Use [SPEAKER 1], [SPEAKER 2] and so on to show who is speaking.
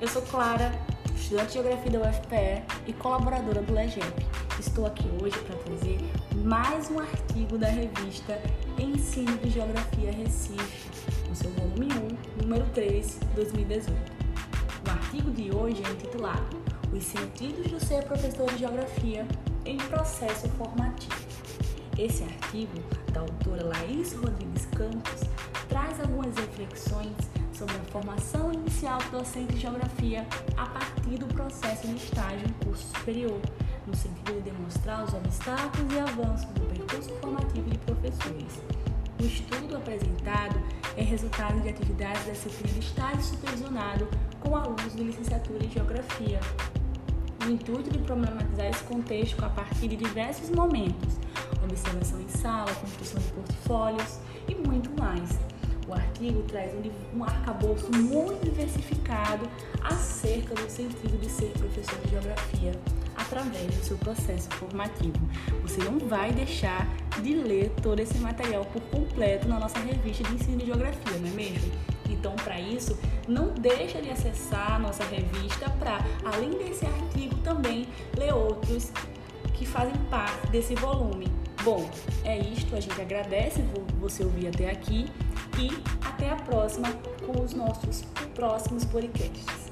[SPEAKER 1] Eu sou Clara, estudante de Geografia da UFPE e colaboradora do LEGEP. Estou aqui hoje para trazer mais um artigo da revista Ensino de Geografia Recife, no seu volume 1, número 3, 2018. O artigo de hoje é intitulado Os sentidos do ser professor de Geografia em processo formativo. Esse artigo, da autora Laís Rodrigues Campos, traz algumas reflexões sobre a formação inicial do docente de geografia a partir do processo de estágio em curso superior, no sentido de demonstrar os obstáculos e avanços do percurso formativo de professores. O estudo apresentado é resultado de atividades da disciplina de estágio supervisionado com alunos de licenciatura em geografia. O intuito de problematizar esse contexto a partir de diversos momentos, observação em sala, construção de portfólios e muito mais o artigo traz um, um arcabouço muito diversificado acerca do sentido de ser professor de geografia através do seu processo formativo. Você não vai deixar de ler todo esse material por completo na nossa revista de ensino de geografia, não é mesmo? Então, para isso, não deixa de acessar a nossa revista para, além desse artigo, também ler outros que fazem parte desse volume. Bom, é isto. A gente agradece você ouvir até aqui e até a próxima com os nossos próximos podcasts.